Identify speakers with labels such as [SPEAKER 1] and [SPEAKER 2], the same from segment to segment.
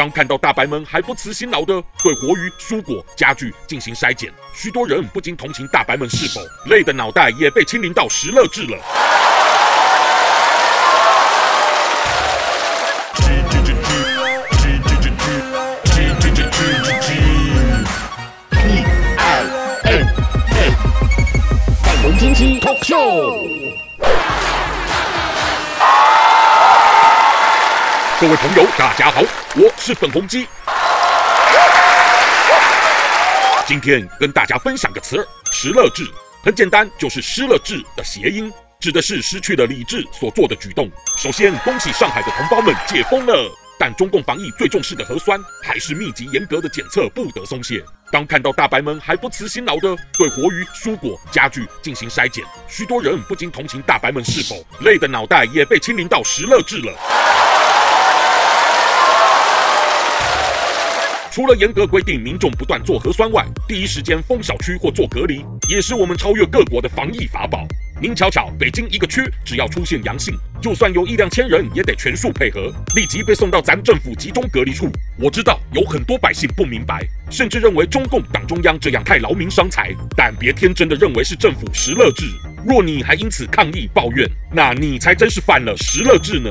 [SPEAKER 1] 当看到大白们还不辞辛劳地对活鱼、蔬果、家具进行筛检，许多人不禁同情大白们是否累得脑袋也被清零到十乐质了。各位朋友，大家好，我是粉红鸡。今天跟大家分享个词儿“食乐智”，很简单，就是失了智的谐音，指的是失去了理智所做的举动。首先，恭喜上海的同胞们解封了。但中共防疫最重视的核酸，还是密集严格的检测不得松懈。当看到大白们还不辞辛劳的对活鱼、蔬果、家具进行筛检，许多人不禁同情大白们是否累得脑袋也被清零到食乐智了。除了严格规定民众不断做核酸外，第一时间封小区或做隔离，也是我们超越各国的防疫法宝。您瞧瞧，北京一个区只要出现阳性，就算有一两千人，也得全数配合，立即被送到咱政府集中隔离处。我知道有很多百姓不明白，甚至认为中共党中央这样太劳民伤财，但别天真的认为是政府食乐制。若你还因此抗议抱怨，那你才真是犯了食乐制呢。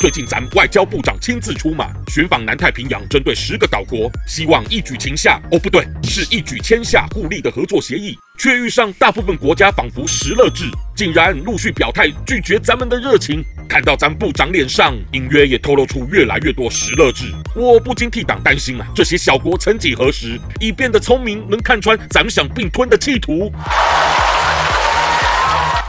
[SPEAKER 1] 最近，咱们外交部长亲自出马寻访南太平洋，针对十个岛国，希望一举擒下，哦不对，是一举签下互利的合作协议，却遇上大部分国家仿佛食乐质，竟然陆续表态拒绝咱们的热情。看到咱部长脸上隐约也透露出越来越多食乐质，我不禁替党担心啊，这些小国曾几何时已变得聪明，能看穿咱们想并吞的企图。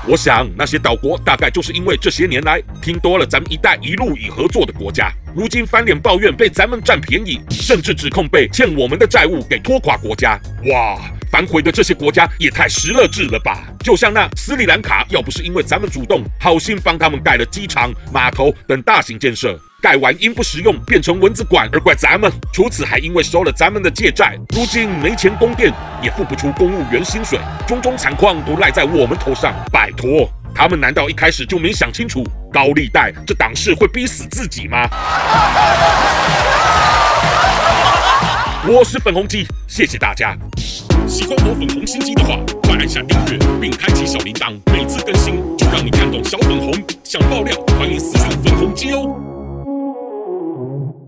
[SPEAKER 1] 我想，那些岛国大概就是因为这些年来听多了咱们“一带一路”以合作的国家，如今翻脸抱怨被咱们占便宜，甚至指控被欠我们的债务给拖垮国家。哇，反悔的这些国家也太失了智了吧！就像那斯里兰卡，要不是因为咱们主动好心帮他们盖了机场、码头等大型建设。盖完因不实用变成蚊子馆而怪咱们，除此还因为收了咱们的借债，如今没钱供电，也付不出公务员薪水，种种惨况都赖在我们头上。拜托，他们难道一开始就没想清楚高利贷这档事会逼死自己吗？我是粉红鸡，谢谢大家。喜欢我粉红心机的话，快按下订阅并开启小铃铛，每次更新就让你看懂小粉红。想爆料，欢迎私信粉红鸡哦。